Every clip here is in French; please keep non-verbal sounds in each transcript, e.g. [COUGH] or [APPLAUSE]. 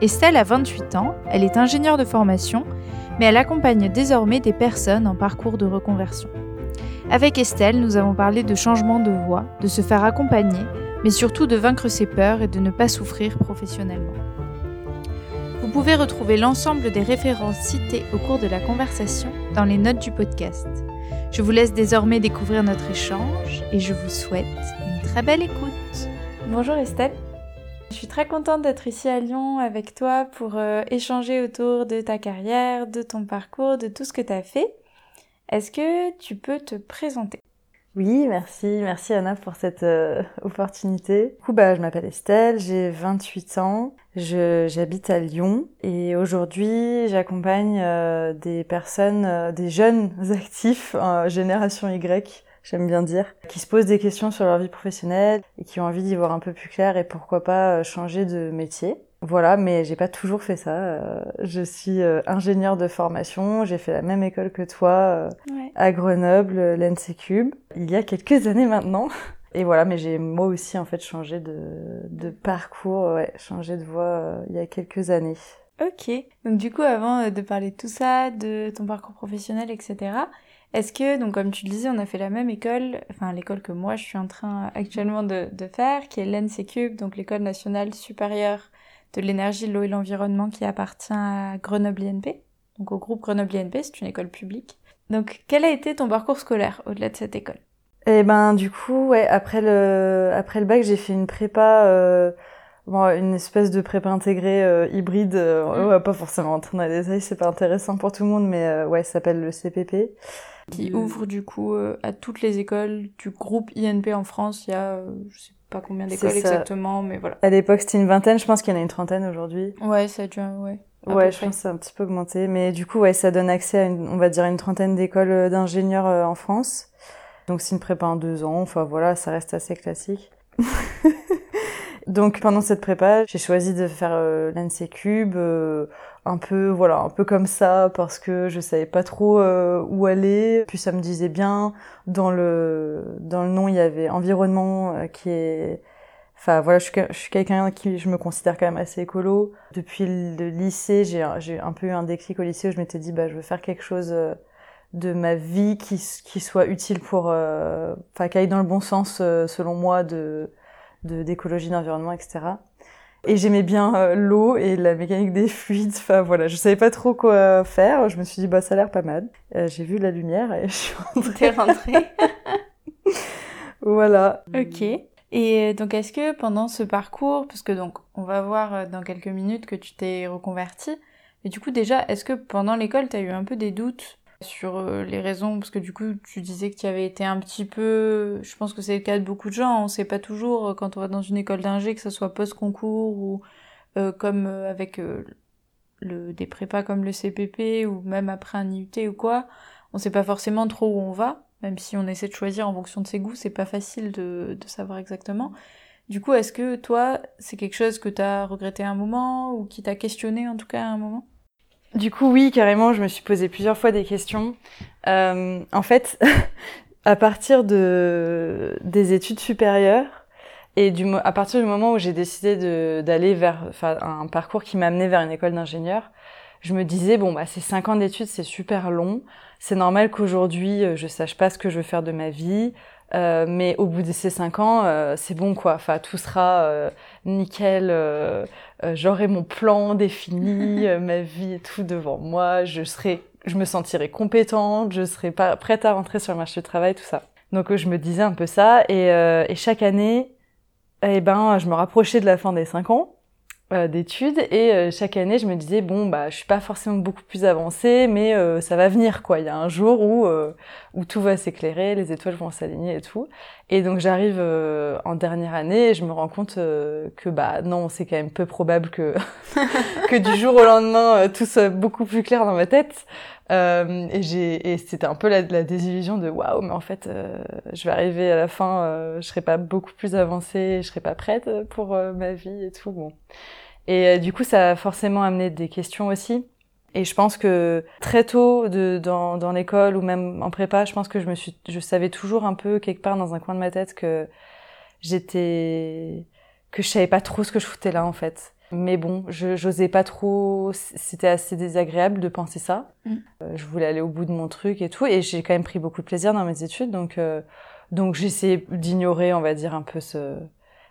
Estelle a 28 ans, elle est ingénieure de formation, mais elle accompagne désormais des personnes en parcours de reconversion. Avec Estelle, nous avons parlé de changement de voie, de se faire accompagner, mais surtout de vaincre ses peurs et de ne pas souffrir professionnellement. Vous pouvez retrouver l'ensemble des références citées au cours de la conversation dans les notes du podcast. Je vous laisse désormais découvrir notre échange et je vous souhaite une très belle écoute. Bonjour Estelle. Je suis très contente d'être ici à Lyon avec toi pour euh, échanger autour de ta carrière, de ton parcours, de tout ce que tu as fait. Est-ce que tu peux te présenter? Oui, merci, merci Anna pour cette euh, opportunité. Bah, je m'appelle Estelle, j'ai 28 ans, j'habite à Lyon et aujourd'hui j'accompagne euh, des personnes, des jeunes [LAUGHS] actifs, génération Y, j'aime bien dire, qui se posent des questions sur leur vie professionnelle et qui ont envie d'y voir un peu plus clair et pourquoi pas euh, changer de métier. Voilà, mais j'ai pas toujours fait ça. Euh, je suis euh, ingénieure de formation, j'ai fait la même école que toi à Grenoble, l'NC Cube, il y a quelques années maintenant. Et voilà, mais j'ai moi aussi en fait changé de, de parcours, ouais, changé de voie il y a quelques années. Ok. Donc du coup, avant de parler de tout ça, de ton parcours professionnel, etc., est-ce que, donc comme tu le disais, on a fait la même école, enfin l'école que moi je suis en train actuellement de, faire, qui est l'ENSECUB, donc l'école nationale supérieure de l'énergie, l'eau et l'environnement qui appartient à Grenoble INP, donc au groupe Grenoble INP, c'est une école publique. Donc quel a été ton parcours scolaire au-delà de cette école? Eh ben du coup, ouais, après le, après le bac, j'ai fait une prépa... Euh... Bon, une espèce de prépa intégrée euh, hybride, euh, on va pas forcément entrer dans les détails, c'est pas intéressant pour tout le monde, mais euh, ouais, ça s'appelle le CPP qui ouvre du coup euh, à toutes les écoles du groupe INP en France. Il y a, euh, je sais pas combien d'écoles exactement, mais voilà. À l'époque, c'était une vingtaine. Je pense qu'il y en a une trentaine aujourd'hui. Ouais, ça a déjà, ouais. Ouais, je pense que ça a un petit peu augmenté. Mais du coup, ouais, ça donne accès à une, on va dire une trentaine d'écoles d'ingénieurs en France. Donc c'est une prépa en deux ans. Enfin voilà, ça reste assez classique. [LAUGHS] Donc pendant cette prépa, j'ai choisi de faire euh, Cube, euh, un peu voilà, un peu comme ça parce que je savais pas trop euh, où aller. Puis ça me disait bien dans le dans le nom il y avait environnement euh, qui est Enfin voilà, je suis, quelqu'un qui je me considère quand même assez écolo. Depuis le lycée, j'ai j'ai un peu eu un déclic au lycée où je m'étais dit bah je veux faire quelque chose de ma vie qui qui soit utile pour enfin qui aille dans le bon sens selon moi de d'écologie, d'environnement, etc. Et j'aimais bien euh, l'eau et la mécanique des [LAUGHS] fluides. Enfin voilà, je savais pas trop quoi faire. Je me suis dit bah ça a l'air pas mal. Euh, j'ai vu la lumière et [LAUGHS] je suis rentrée. rentrée. [LAUGHS] voilà. Ok. Et euh, donc est-ce que pendant ce parcours, parce que donc on va voir dans quelques minutes que tu t'es reconverti, et du coup déjà, est-ce que pendant l'école tu as eu un peu des doutes sur euh, les raisons, parce que du coup, tu disais que tu avais été un petit peu, je pense que c'est le cas de beaucoup de gens, on sait pas toujours euh, quand on va dans une école d'ingé, que ce soit post-concours ou euh, comme avec le, des prépas comme le CPP ou même après un IUT ou quoi, on sait pas forcément trop où on va, même si on essaie de choisir en fonction de ses goûts, c'est pas facile de, de savoir exactement. Du coup, est-ce que toi, c'est quelque chose que tu as regretté à un moment ou qui t'a questionné en tout cas à un moment? Du coup, oui, carrément, je me suis posé plusieurs fois des questions. Euh, en fait, [LAUGHS] à partir de des études supérieures et du à partir du moment où j'ai décidé d'aller vers un parcours qui m'a amené vers une école d'ingénieur, je me disais bon bah c'est cinq ans d'études, c'est super long. C'est normal qu'aujourd'hui euh, je sache pas ce que je veux faire de ma vie. Euh, mais au bout de ces cinq ans, euh, c'est bon quoi. Enfin, tout sera euh, nickel. Euh, J'aurai mon plan défini, [LAUGHS] ma vie et tout devant moi. Je serai, je me sentirai compétente. Je serai pas prête à rentrer sur le marché du travail, tout ça. Donc je me disais un peu ça. Et, et chaque année, eh ben, je me rapprochais de la fin des cinq ans. Euh, d'études. Et euh, chaque année je me disais bon bah je suis pas forcément beaucoup plus avancée mais euh, ça va venir quoi. Il y a un jour où où tout va s'éclairer les étoiles vont s'aligner et tout. Et donc j'arrive en dernière année et je me rends compte que bah non c'est quand même peu probable que [LAUGHS] que du jour au lendemain tout soit beaucoup plus clair dans ma tête euh, et et c'était un peu la, désillusion de waouh mais en fait euh, je vais arriver à la fin euh, je serai pas beaucoup plus avancée je serai pas prête pour ma vie et tout bon. Et du coup ça a forcément amené des questions aussi. Et je pense que très tôt de, dans, dans l'école ou même en prépa je pense que je me suis je savais toujours un peu quelque part dans un coin de ma tête que j'étais que je savais pas trop ce que je foutais là en fait mais bon, je j'osais pas trop. C'était assez désagréable de penser ça. Mm. Euh, je voulais aller au bout de mon truc et tout, et j'ai quand même pris beaucoup de plaisir dans mes études, donc euh, donc j'essayais d'ignorer, on va dire, un peu ce,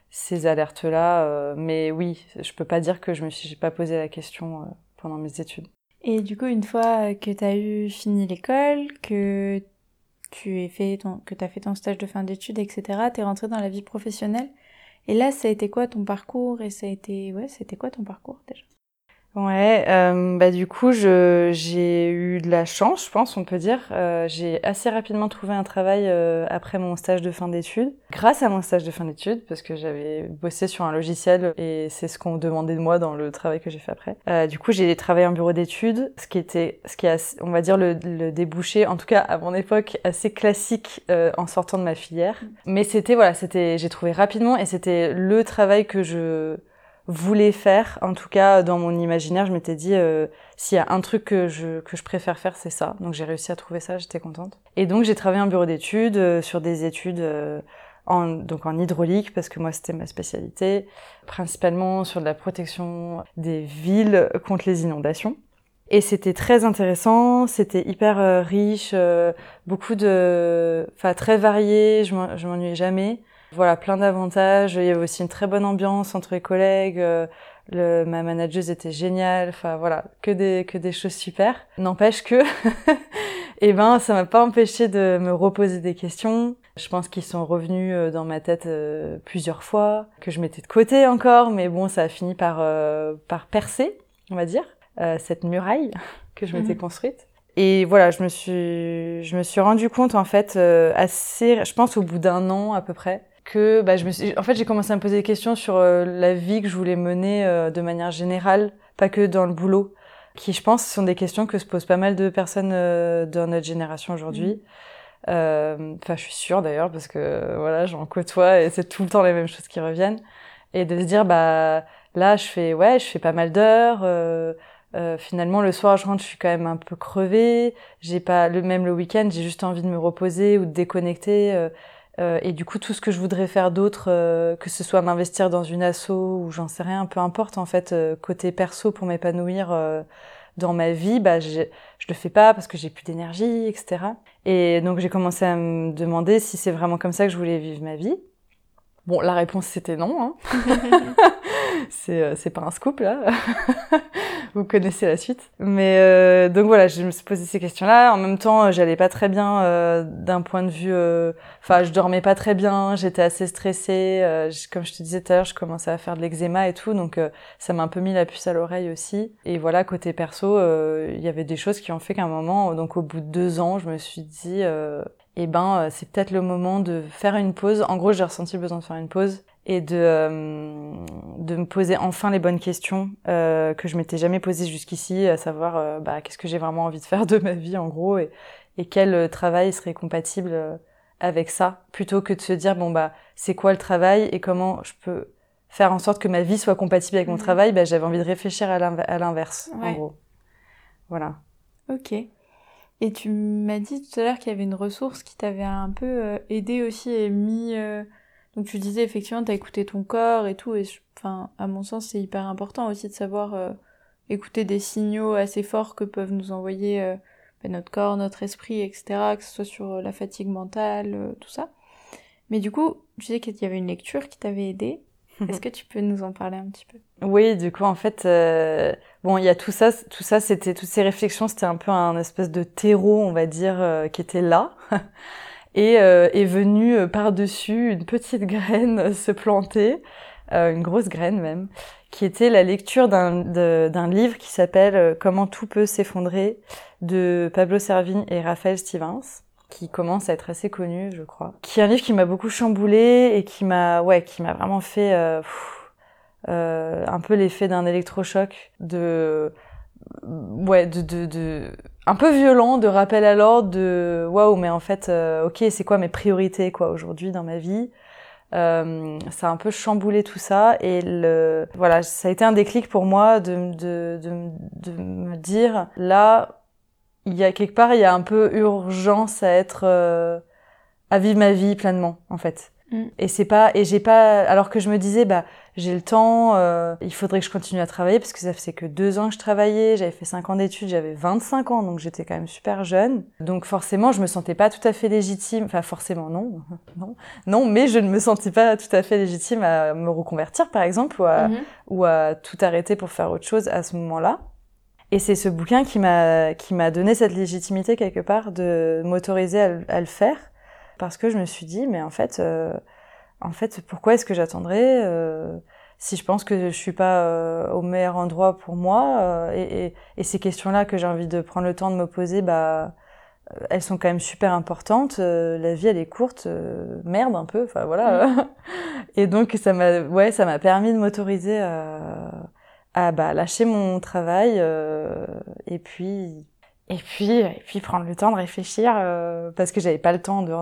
ces alertes-là. Euh, mais oui, je peux pas dire que je me suis pas posé la question pendant mes études. Et du coup, une fois que tu as eu fini l'école, que tu as fait ton, que as fait ton stage de fin d'études, etc., tu es rentré dans la vie professionnelle. Et là, ça a été quoi ton parcours Et ça a été, ouais, c'était quoi ton parcours déjà? Ouais, euh, bah du coup, j'ai eu de la chance, je pense, on peut dire. Euh, j'ai assez rapidement trouvé un travail euh, après mon stage de fin d'études. Grâce à mon stage de fin d'études, parce que j'avais bossé sur un logiciel et c'est ce qu'on demandait de moi dans le travail que j'ai fait après. Euh, du coup, j'ai travaillé en bureau d'études, ce qui était, ce qui est, on va dire, le, le, débouché, en tout cas à mon époque, assez classique euh, en sortant de ma filière. Mais c'était, voilà, c'était, j'ai trouvé rapidement et c'était le travail que je voulais faire. En tout cas, dans mon imaginaire, je m'étais dit, euh, s'il y a un truc que je, que je préfère faire, c'est ça. Donc j'ai réussi à trouver ça, j'étais contente. Et donc j'ai travaillé en bureau d'études, euh, sur des études euh, en, donc en hydraulique, parce que moi c'était ma spécialité, principalement sur de la protection des villes contre les inondations. Et c'était très intéressant, c'était hyper riche, beaucoup de... Enfin, très varié, je m'ennuyais jamais. Voilà, plein d'avantages. Il y avait aussi une très bonne ambiance entre les collègues. Euh, le, ma manageuse était géniale. Enfin voilà, que des que des choses super. N'empêche que, [LAUGHS] eh ben, ça m'a pas empêché de me reposer des questions. Je pense qu'ils sont revenus euh, dans ma tête euh, plusieurs fois, que je mettais de côté encore, mais bon, ça a fini par par percer, on va dire, cette muraille [LAUGHS] que je m'étais mhm. construite. Et voilà, je me suis, je me suis rendu compte en fait assez, je pense au bout d'un an à peu près, que bah, je me suis... en fait j'ai commencé à me poser des questions sur euh, la vie que je voulais mener euh, de manière générale, pas que dans le boulot, qui je pense sont des questions que se posent pas mal de personnes euh, dans notre génération aujourd'hui. Mmh. Enfin, je suis sûre d'ailleurs parce que voilà, j'en côtoie et c'est tout le temps les mêmes choses qui reviennent. Et de se dire bah là je fais ouais, je fais pas mal d'heures. finalement, le soir, je rentre, je suis quand même un peu crevée. J'ai pas le même le week-end, j'ai juste envie de me reposer ou de déconnecter. Euh, et du coup, tout ce que je voudrais faire d'autre, euh, que ce soit m'investir dans une asso ou j'en sais rien, peu importe en fait, euh, côté perso pour m'épanouir dans ma vie, bah je, je le fais pas parce que j'ai plus d'énergie, etc. Et donc j'ai commencé à me demander si c'est vraiment comme ça que je voulais vivre ma vie. Bon, la réponse c'était non. Hein. [LAUGHS] c'est c'est pas un scoop là. [LAUGHS] vous connaissez la suite. Mais euh, donc voilà, je me suis posé ces questions-là. En même temps, j'allais pas très bien euh, d'un point de vue. Euh, enfin, je dormais pas très bien. J'étais assez stressée. Euh, comme je te disais tout à l'heure, je commençais à faire de l'eczéma et tout, donc ça m'a un peu mis la puce à l'oreille aussi. Et voilà, côté perso, il y avait des choses qui ont fait qu'à un moment, donc au bout de deux ans, je me suis dit. Eh ben, c'est peut-être le moment de faire une pause. En gros, j'ai ressenti le besoin de faire une pause et de, euh, de me poser enfin les bonnes questions euh, que je m'étais jamais posées jusqu'ici, à savoir euh, bah, qu'est-ce que j'ai vraiment envie de faire de ma vie en gros et, et quel travail serait compatible avec ça, plutôt que de se dire bon bah c'est quoi le travail et comment je peux faire en sorte que ma vie soit compatible avec mon mmh. travail, bah, j'avais envie de réfléchir à l'inverse en gros. Voilà. Ok. Et tu m'as dit tout à l'heure qu'il y avait une ressource qui t'avait un peu aidé aussi et mis donc tu disais effectivement, t'as écouté ton corps et tout, et enfin, à mon sens, c'est hyper important aussi de savoir euh, écouter des signaux assez forts que peuvent nous envoyer euh, ben, notre corps, notre esprit, etc., que ce soit sur euh, la fatigue mentale, tout ça. Mais du coup, tu disais qu'il y avait une lecture qui t'avait aidé. Est-ce que tu peux nous en parler un petit peu? Oui, du coup, en fait, bon, il y a tout ça, tout ça, c'était toutes ces réflexions, c'était un peu un espèce de terreau, on va dire, qui était là. [LAUGHS] et euh, est venue euh, par-dessus une petite [LAUGHS] graine se planter une grosse graine même, qui était la lecture d'un livre qui s'appelle Comment tout peut s'effondrer de Pablo Servigne et Raphaël Stevens qui commence à être assez connu, je crois. Qui est un livre qui m'a beaucoup chamboulé et qui m'a, ouais, qui m'a vraiment fait euh, euh, un peu l'effet d'un électrochoc, de, ouais, de, de, de, un peu violent, de rappel à l'ordre, de waouh, mais en fait, euh, ok, c'est quoi mes priorités quoi aujourd'hui dans ma vie? Euh, ça a un peu chamboulé tout ça et le voilà ça a été un déclic pour moi de, de, de, de me dire là il y a quelque part, il y a un peu urgence à être, euh, à vivre ma vie pleinement, en fait. Mm. Et c'est pas, et j'ai pas, alors que je me disais, bah, j'ai le temps, euh, il faudrait que je continue à travailler parce que ça faisait que deux ans que je travaillais, j'avais fait cinq ans d'études, j'avais 25 ans, donc j'étais quand même super jeune. Donc forcément, je me sentais pas tout à fait légitime, enfin forcément non, [LAUGHS] non, non, mais je ne me sentais pas tout à fait légitime à me reconvertir par exemple ou à, mm-hmm. ou à tout arrêter pour faire autre chose à ce moment-là. Et c'est ce bouquin qui m'a qui m'a donné cette légitimité quelque part de m'autoriser à, le faire parce que je me suis dit mais en fait euh, en fait pourquoi est-ce que j'attendrais euh, si je pense que je suis pas euh, au meilleur endroit pour moi et, et, et, ces questions-là que j'ai envie de prendre le temps de me poser bah elles sont quand même super importantes la vie elle est courte merde un peu enfin voilà mmh. [LAUGHS] et donc ça m'a ouais ça m'a permis de m'autoriser à à bah, lâcher mon travail euh, et puis et puis et puis prendre le temps de réfléchir euh, parce que j'avais pas le temps de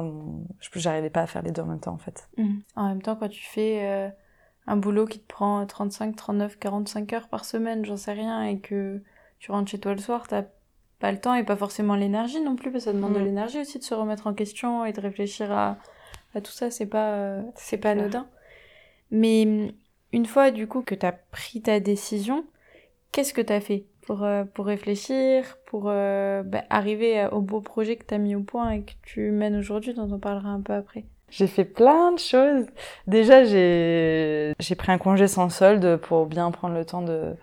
je j'arrivais pas à faire les deux en même temps en fait. Mmh. En même temps quand tu fais euh, un boulot qui te prend 35 39 45 heures par semaine, j'en sais rien et que tu rentres chez toi le soir, t'as pas le temps et pas forcément l'énergie non plus parce que ça demande de mmh. l'énergie aussi de se remettre en question et de réfléchir à, à tout ça, c'est pas c'est pas anodin. Mais une fois du coup que tu as pris ta décision, qu'est-ce que tu as fait pour, euh, pour réfléchir, pour euh, bah, arriver au beau projet que tu as mis au point et que tu mènes aujourd'hui, dont on parlera un peu après? J'ai fait plein de choses. Déjà, j'ai j'ai pris un congé sans solde pour bien prendre le temps de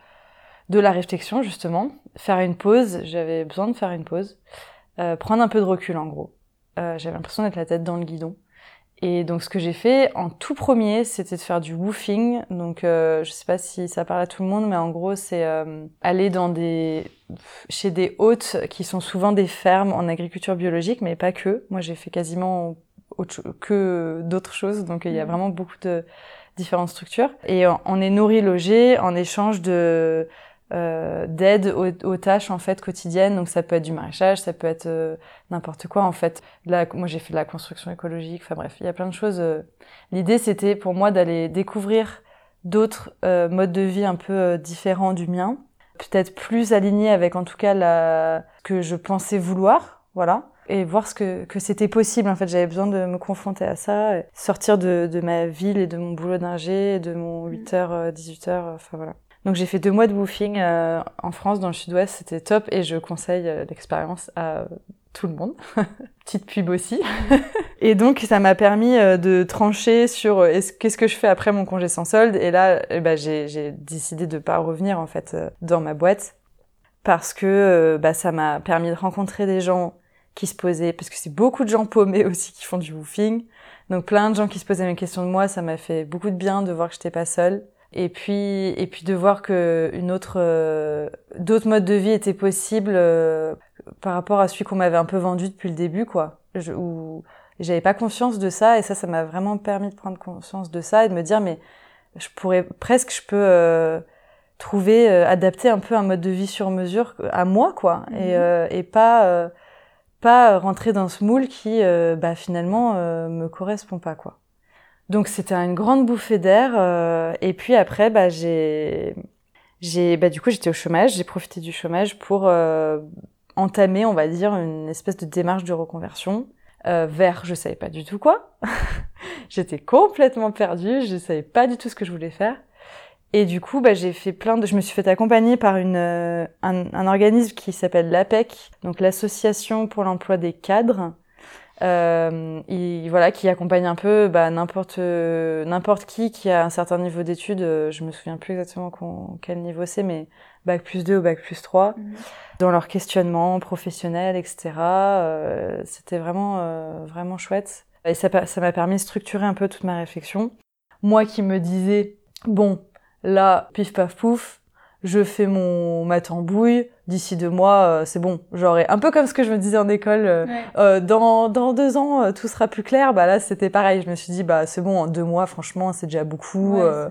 de la réflexion justement, faire une pause. J'avais besoin de faire une pause, euh, prendre un peu de recul en gros. Euh, j'avais l'impression d'être la tête dans le guidon. Et donc ce que j'ai fait en tout premier, c'était de faire du woofing. Donc euh, je sais pas si ça parle à tout le monde, mais en gros c'est euh, aller dans des chez des hôtes qui sont souvent des fermes en agriculture biologique, mais pas que. Moi j'ai fait quasiment autre, que d'autres choses, donc il y a mmh. vraiment beaucoup de différentes structures. Et on est nourri, logé en échange de euh, d'aide aux, tâches en fait quotidiennes. Donc ça peut être du maraîchage, ça peut être euh, n'importe quoi en fait. Là, moi j'ai fait de la construction écologique. Enfin bref, il y a plein de choses. Euh. L'idée c'était pour moi d'aller découvrir d'autres modes de vie un peu différents du mien, peut-être plus alignés avec en tout cas la que je pensais vouloir, voilà. Et voir ce que, que c'était possible. En fait, j'avais besoin de me confronter à ça, sortir de, de ma ville et de mon boulot d'ingé, de mon 8h, 18h, enfin voilà. Donc j'ai fait deux mois de woofing euh, en France, dans le sud-ouest, c'était top et je conseille euh, l'expérience à tout le monde. [LAUGHS] Petite pub aussi. [LAUGHS] et donc ça m'a permis euh, de trancher sur qu'est-ce que je fais après mon congé sans solde? Et là, eh ben, j'ai décidé de pas revenir en fait dans ma boîte parce que bah, ça m'a permis de rencontrer des gens qui se posaient, parce que c'est beaucoup de gens paumés [LAUGHS] aussi qui font du woofing. Donc plein de gens qui se posaient mes questions de moi, ça m'a fait beaucoup de bien de voir que j'étais pas seule et puis et puis de voir que une autre euh, d'autres modes de vie étaient possibles euh, par rapport à celui qu'on m'avait un peu vendu depuis le début quoi. Je, où j'avais pas conscience de ça et ça ça m'a vraiment permis de prendre conscience de ça et de me dire mais je pourrais presque je peux euh, trouver adapter un peu un mode de vie sur mesure à moi quoi. Et mhm. et pas pas rentrer dans ce moule qui bah finalement me correspond pas quoi donc c'était une grande bouffée d'air. Euh, et puis après, bah, j'ai, j'ai, bah, du coup, j'étais au chômage. J'ai profité du chômage pour euh, entamer, on va dire, une espèce de démarche de reconversion euh, vers, je savais pas du tout quoi. [LAUGHS] j'étais complètement perdue. Je savais pas du tout ce que je voulais faire. Et du coup, bah, j'ai fait plein de, je me suis fait accompagner par une, un, un organisme qui s'appelle l'APEC, donc l'association pour l'emploi des cadres, euh, il, voilà, qui accompagne un peu bah, n'importe n'importe qui qui a un certain niveau d'études. Euh, je me souviens plus exactement quel niveau c'est, mais bac plus 2 ou bac plus 3, mhm. dans leur questionnement professionnel, etc. Euh, C'était vraiment euh, vraiment chouette. Et ça ça m'a permis de structurer un peu toute ma réflexion. Moi qui me disais bon, là, pif paf pouf, je fais mon ma tambouille. D'ici deux mois, euh, c'est bon. J'aurai un peu comme ce que je me disais en école. euh, Ouais. euh, dans dans deux ans, euh, tout sera plus clair. Bah là, c'était pareil. Je me suis dit, bah c'est bon. En deux mois, franchement, c'est déjà beaucoup. Ouais, euh,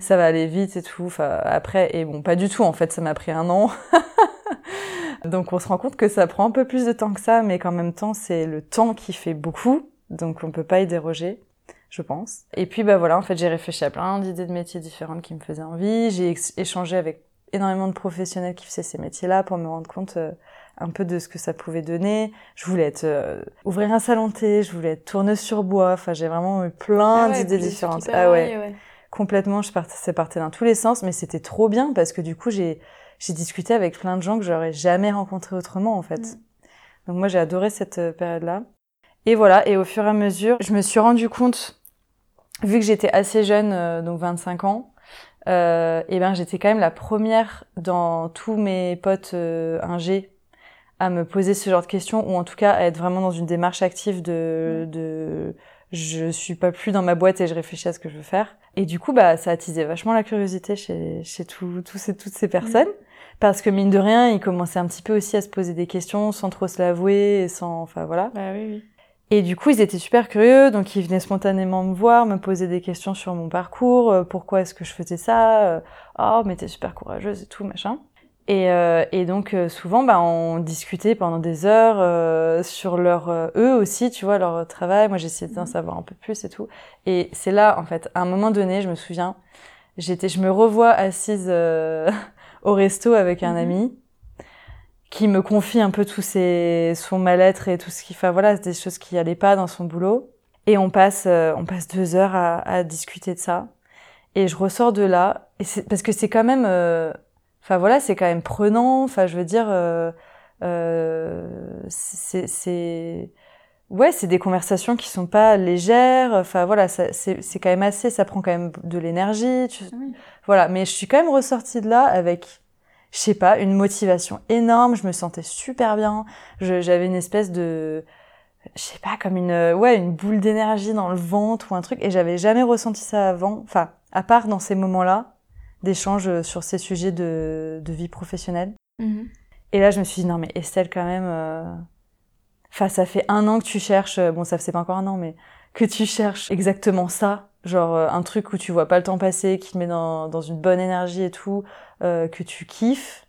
ça va aller vite et tout. Enfin, après, et bon, pas du tout. En fait, ça m'a pris un an. [LAUGHS] Donc, on se rend compte que ça prend un peu plus de temps que ça, mais qu'en même temps, c'est le temps qui fait beaucoup. Donc, on peut pas y déroger, je pense. Et puis, bah voilà, en fait, j'ai réfléchi à plein d'idées de métiers différentes qui me faisaient envie. J'ai échangé avec énormément de professionnels qui faisaient ces métiers-là pour me rendre compte euh, un peu de ce que ça pouvait donner. Je voulais être euh, ouvrir un salon de thé, je voulais être tourneuse sur bois. Enfin, j'ai vraiment eu plein Ah ouais, d'idées différentes. Ah ouais complètement je partais c'est parti dans tous les sens mais c'était trop bien parce que du coup j'ai j'ai discuté avec plein de gens que j'aurais jamais rencontrés autrement en fait Mm. donc moi j'ai adoré cette période là et voilà et au fur et à mesure je me suis rendu compte vu que j'étais assez jeune euh, donc 25 ans euh, et ben j'étais quand même la première dans tous mes potes euh, ingé à me poser ce genre de questions ou en tout cas à être vraiment dans une démarche active de, de je suis pas plus dans ma boîte et je réfléchis à ce que je veux faire. Et du coup, bah, ça attisait vachement la curiosité chez, chez tout, tous ces, toutes ces personnes. Parce que mine de rien, ils commençaient un petit peu aussi à se poser des questions sans trop se l'avouer et sans, enfin voilà. Bah oui, oui. Et du coup, ils étaient super curieux, donc ils venaient spontanément me voir, me poser des questions sur mon parcours, euh, pourquoi est-ce que je faisais ça, euh, oh mais t'es super courageuse et tout machin. Et, euh, et donc euh, souvent, bah, on discutait pendant des heures euh, sur leur euh, eux aussi, tu vois, leur travail. Moi, j'essayais d'en Mhm. savoir un peu plus et tout. Et c'est là, en fait, à un moment donné, je me souviens, j'étais, je me revois assise euh, [LAUGHS] au resto avec un Mhm. ami qui me confie un peu tout ses, son mal-être et tout ce qui fait, voilà, des choses qui allaient pas dans son boulot. Et on passe, euh, on passe deux heures à, à discuter de ça. Et je ressors de là, et c'est, parce que c'est quand même, euh, enfin voilà, c'est quand même prenant. Enfin, je veux dire, euh, euh, c'est, c'est, ouais, c'est des conversations qui sont pas légères. Enfin voilà, c'est, c'est quand même assez, ça prend quand même de l'énergie. Tu, Oui. voilà, mais je suis quand même ressortie de là avec, je sais pas, une motivation énorme. Je me sentais super bien. J'avais une espèce de, je sais pas, comme une, ouais, une boule d'énergie dans le ventre ou un truc. Et j'avais jamais ressenti ça avant. Enfin, à part dans ces moments-là d'échange sur ces sujets de, de vie professionnelle. Mhm. Et là, je me suis dit, non, mais Estelle, quand même, euh, enfin, ça fait un an que tu cherches, euh, bon, ça c'est pas encore un an, mais que tu cherches exactement ça. Genre, euh, un truc où tu vois pas le temps passer, qui te met dans, dans une bonne énergie et tout, euh, que tu kiffes.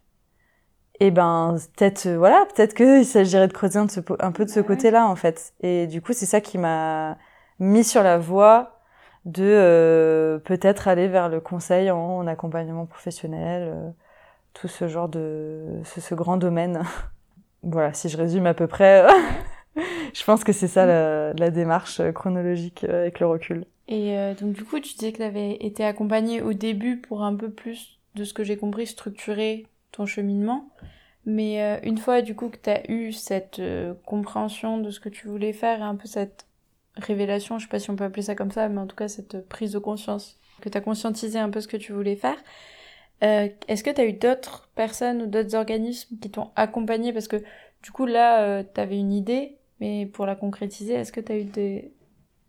Et ben, peut-être, euh, voilà, peut-être qu'il s'agirait de creuser un, de ce, un peu de ce côté-là, en fait. Et du coup, c'est ça qui m'a mis sur la voie de euh, peut-être aller vers le conseil en, accompagnement professionnel, euh, tout ce genre de ce, ce grand domaine. [LAUGHS] voilà, si je résume à peu près, [LAUGHS] je pense que c'est ça la, la démarche chronologique avec le recul. Et euh, donc du coup, tu disais que tu avais été accompagnée au début pour un peu plus, de ce que j'ai compris, structurer ton cheminement. Mais euh, une fois du coup que tu as eu cette euh, compréhension de ce que tu voulais faire et un peu cette révélation, je sais pas si on peut appeler ça comme ça, mais en tout cas cette prise de conscience, que tu as conscientisé un peu ce que tu voulais faire, est-ce que tu as eu d'autres personnes ou d'autres organismes qui t'ont accompagné Parce que du coup là, tu avais une idée, mais pour la concrétiser, est-ce que tu as eu des-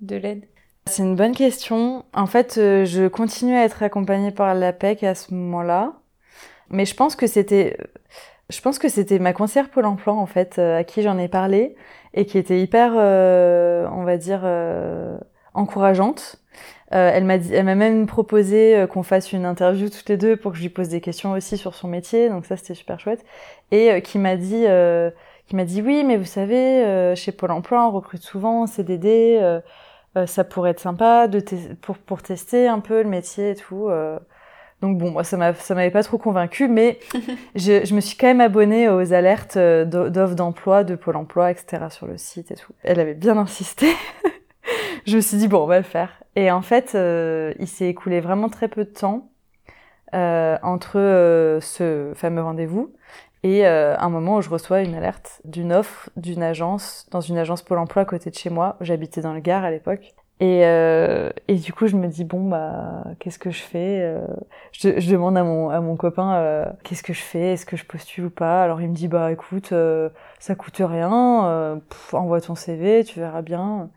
de l'aide? C'est une bonne question. En fait, euh, je continue à être accompagnée par l'APEC à ce moment-là. Mais je pense que c'était, je pense que c'était ma conseillère Pôle emploi, en fait, euh, à qui j'en ai parlé et qui était hyper, euh, on va dire, euh, encourageante. Euh, elle m'a elle m'a même proposé euh, qu'on fasse une interview toutes les deux pour que je lui pose des questions aussi sur son métier. Donc ça, c'était super chouette. Et euh, qui m'a dit, euh, qui m'a dit oui, mais vous savez, euh, chez Pôle emploi, on recrute souvent en CDD. Euh, ça pourrait être sympa de pour pour tester un peu le métier et tout. euh. Donc bon, moi ça m'a ça m'avait pas trop convaincu, mais [LAUGHS] je, je me suis quand même abonnée aux alertes euh, d'o- d'offres d'emploi de Pôle Emploi, etc. sur le site et tout. Elle avait bien insisté. [LAUGHS] je me suis dit bon, on va le faire. Et en fait, euh, il s'est écoulé vraiment très peu de temps entre ce fameux rendez-vous et euh, un moment où je reçois une alerte d'une offre d'une agence, dans une agence Pôle emploi à côté de chez moi. J'habitais dans le Gard à l'époque. Et, euh, et du coup, je me dis, bon, bah, qu'est-ce que je fais Euh, je, demande à mon, à mon copain, euh, qu'est-ce que je fais Est-ce que je postule ou pas? Alors, il me dit, bah, écoute, euh, ça coûte rien, euh, pff, envoie ton CV, tu verras bien.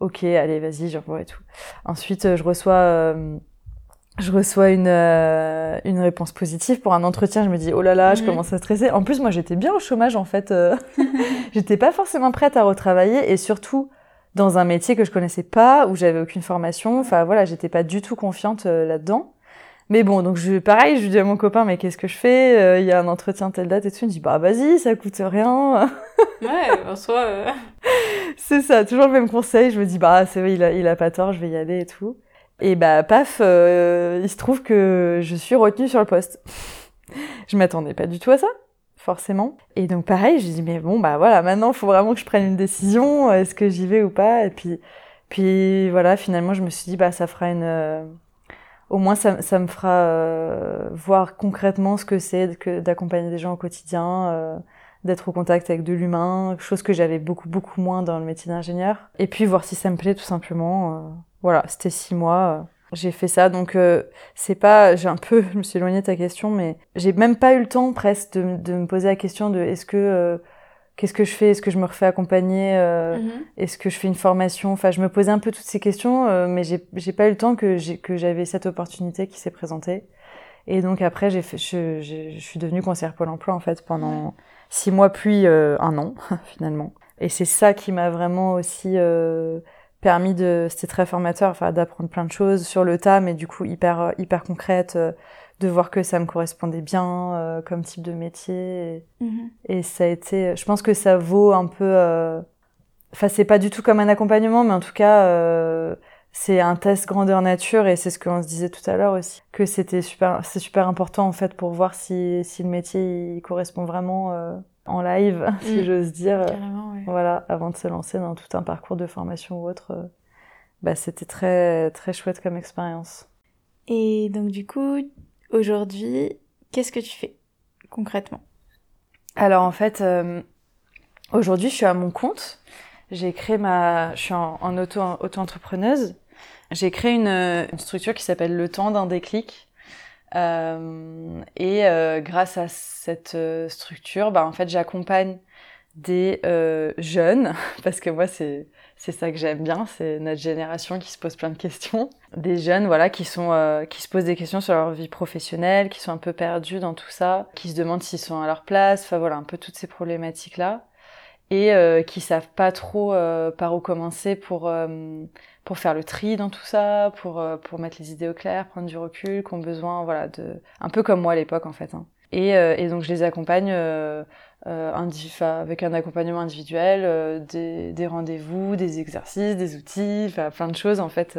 Ok, allez, vas-y, j'envoie et tout. Ensuite, je reçois je reçois une, euh, une réponse positive pour un entretien. Je me dis, oh là là, je commence à stresser. En plus, moi, j'étais bien au chômage, en fait. euh. [LAUGHS] j'étais pas forcément prête à retravailler et surtout dans un métier que je connaissais pas, où j'avais aucune formation. Enfin, voilà, j'étais pas du tout confiante euh, là-dedans. Mais bon, donc je, pareil, je dis à mon copain, mais qu'est-ce que je fais Euh, Il y a un entretien telle date et tout. Il me dit, bah vas-y, ça coûte rien. Ouais, en soi. euh, [LAUGHS] c'est ça, toujours le même conseil. Je me dis, bah c'est vrai, il a, il a pas tort, je vais y aller et tout. Et bah paf, euh, il se trouve que je suis retenue sur le poste. [LAUGHS] je m'attendais pas du tout à ça, forcément. Et donc pareil, je dis mais bon bah voilà, maintenant faut vraiment que je prenne une décision. Est-ce que j'y vais ou pas? Et puis puis voilà, finalement je me suis dit bah ça fera une euh, au moins ça, me fera euh, voir concrètement ce que c'est que d'accompagner des gens au quotidien. euh, d'être au contact avec de l'humain, chose que j'avais beaucoup beaucoup moins dans le métier d'ingénieur. Et puis voir si ça me plaît tout simplement. Voilà, c'était six mois. euh, j'ai fait ça, donc euh, c'est pas, j'ai un peu, [LAUGHS] je me suis éloignée de ta question, mais j'ai même pas eu le temps presque de, de me poser la question de est-ce que euh, qu'est-ce que je fais, est-ce que je me refais accompagner, euh, mhm. est-ce que je fais une formation, enfin je me posais un peu toutes ces questions, euh, mais j'ai j'ai pas eu le temps que j'ai que j'avais cette opportunité qui s'est présentée. Et donc après j'ai fait, je, je, je suis devenue conseillère Pôle Emploi en fait pendant six mois puis euh, un an [LAUGHS] finalement. Et c'est ça qui m'a vraiment aussi euh, permis de, c'était très formateur, enfin d'apprendre plein de choses sur le tas, mais du coup hyper euh, hyper concrète, euh, de voir que ça me correspondait bien euh, comme type de métier. Et, Mhm. et ça a été, je pense que ça vaut un peu, euh, enfin c'est pas du tout comme un accompagnement, mais en tout cas euh, c'est un test grandeur nature et c'est ce qu'on se disait tout à l'heure aussi, que c'était super, c'est super important en fait pour voir si si le métier il correspond vraiment euh, en live, [LAUGHS] si Mm. j'ose dire. Carrément, ouais. Voilà, avant de se lancer dans tout un parcours de formation ou autre, euh, bah, c'était très très chouette comme expérience. Et donc, du coup, aujourd'hui, qu'est-ce que tu fais concrètement? Alors en fait, euh, aujourd'hui, je suis à mon compte. J'ai créé ma, je suis en, en auto auto-entrepreneuse. J'ai créé une, une structure qui s'appelle Le Temps d'un déclic. Euh, et euh, grâce à cette euh, structure, bah, en fait, j'accompagne des jeunes, [LAUGHS] parce que moi, c'est c'est ça que j'aime bien, c'est notre génération qui se pose plein de questions. Des jeunes, voilà, qui sont euh, qui se posent des questions sur leur vie professionnelle, qui sont un peu perdus dans tout ça, qui se demandent s'ils sont à leur place, enfin voilà, un peu toutes ces problématiques là, et euh, qui savent pas trop euh, par où commencer pour pour faire le tri dans tout ça, pour euh, pour mettre les idées au clair, prendre du recul, qui ont besoin, voilà, de un peu comme moi à l'époque en fait. Hein. Et, euh, et donc je les accompagne euh, avec un accompagnement individuel, des, des rendez-vous, des exercices, des outils, enfin plein de choses en fait.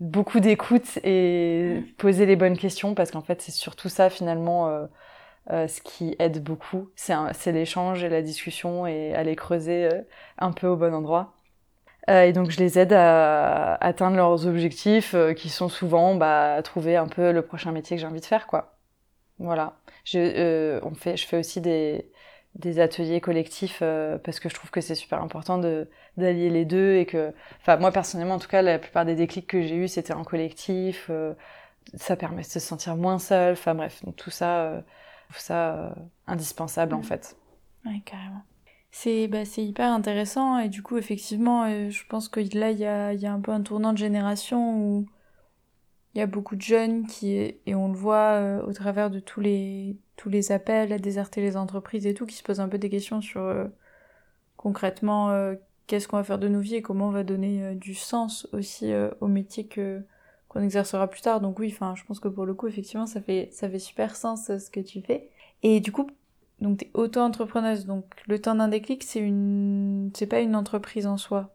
beaucoup d'écoute et poser les bonnes questions parce qu'en fait c'est surtout ça finalement euh, ce qui aide beaucoup. C'est l'échange et la discussion et aller creuser euh, un peu au bon endroit. Euh, et donc je les aide à atteindre leurs objectifs euh, qui sont souvent bah, trouver un peu le prochain métier que j'ai envie de faire quoi. Voilà. Je, euh, on fait, je fais aussi des, des ateliers collectifs euh, parce que je trouve que c'est super important de d'allier les deux et que, enfin moi personnellement en tout cas la plupart des déclics que j'ai eus c'était en collectif. euh, ça permet de se sentir moins seul. Enfin bref, donc tout ça, euh, trouve ça euh, indispensable en Mhm. fait. Ouais, carrément. C'est bah, hyper intéressant et du coup, effectivement, euh, je pense que là, il y a, y a un peu un tournant de génération où il y a beaucoup de jeunes qui, et on le voit euh, au travers de tous les, tous les appels à déserter les entreprises et tout, qui se posent un peu des questions sur euh, concrètement qu'est-ce qu'on va faire de nos vies et comment on va donner du sens aussi au métier que qu'on exercera plus tard. Donc oui, enfin, je pense que pour le coup, effectivement, ça fait, ça fait super sens ce que tu fais. Et du coup, donc t'es auto-entrepreneuse, donc le temps d'un déclic, c'est une, c'est pas une entreprise en soi.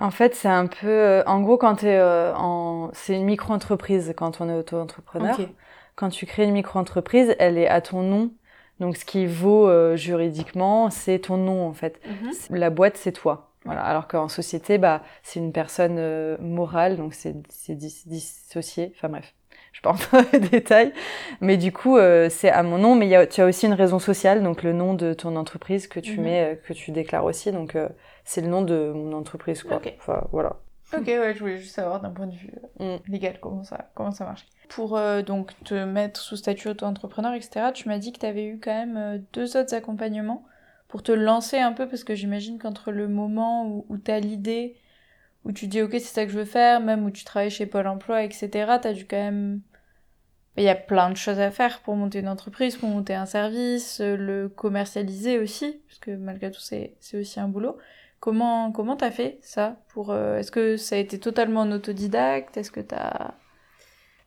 En fait, c'est un peu, euh, en gros, quand t'es euh, en, c'est une micro-entreprise quand on est auto-entrepreneur. Ok. Quand tu crées une micro-entreprise, elle est à ton nom. Donc, ce qui vaut euh, juridiquement, c'est ton nom en fait. C'est- La boîte, c'est toi. Voilà. Alors qu'en société, bah, c'est une personne euh, morale, donc c'est c'est dis- dissocié. Enfin bref, [LAUGHS] je vais pas les détails. Mais du coup, euh, c'est à mon nom, mais il y a, tu as aussi une raison sociale, donc le nom de ton entreprise que tu Mhm. mets, euh, que tu déclares aussi. Donc euh, c'est le nom de mon entreprise, quoi. Ok. Enfin voilà. Ok, ouais, je voulais juste savoir d'un point de vue euh, Mm. légal comment ça, comment ça marche. Pour euh, donc te mettre sous statut auto-entrepreneur, etc., tu m'as dit que tu avais eu quand même euh, deux autres accompagnements pour te lancer un peu, parce que j'imagine qu'entre le moment où, où tu as l'idée, où tu dis ok, c'est ça que je veux faire, même où tu travailles chez Pôle emploi, etc., tu as dû quand même il y a plein de choses à faire pour monter une entreprise, pour monter un service, euh, le commercialiser aussi, parce que malgré tout, c'est aussi un boulot. Comment comment t'as fait ça pour euh, Est-ce que ça a été totalement en autodidacte? Est-ce que t'as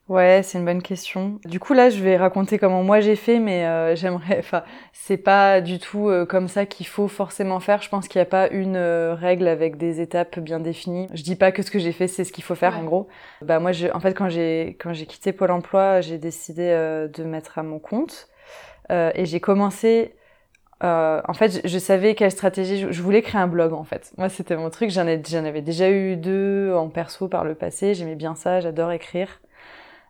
Ouais, c'est une bonne question. Du coup, là, je vais raconter comment moi j'ai fait, mais euh, j'aimerais. Enfin, c'est pas du tout euh, comme ça qu'il faut forcément faire. Je pense qu'il n'y a pas une euh, règle avec des étapes bien définies. Je dis pas que ce que j'ai fait, c'est ce qu'il faut faire, en gros. Bah moi, je, en fait, quand j'ai quand j'ai quitté Pôle Emploi, j'ai décidé de mettre à mon compte et j'ai commencé. en fait, je, je, savais quelle stratégie. Je, je, voulais créer un blog, en fait. Moi, c'était mon truc. J'en avais déjà eu deux en perso par le passé. J'aimais bien ça. J'adore écrire.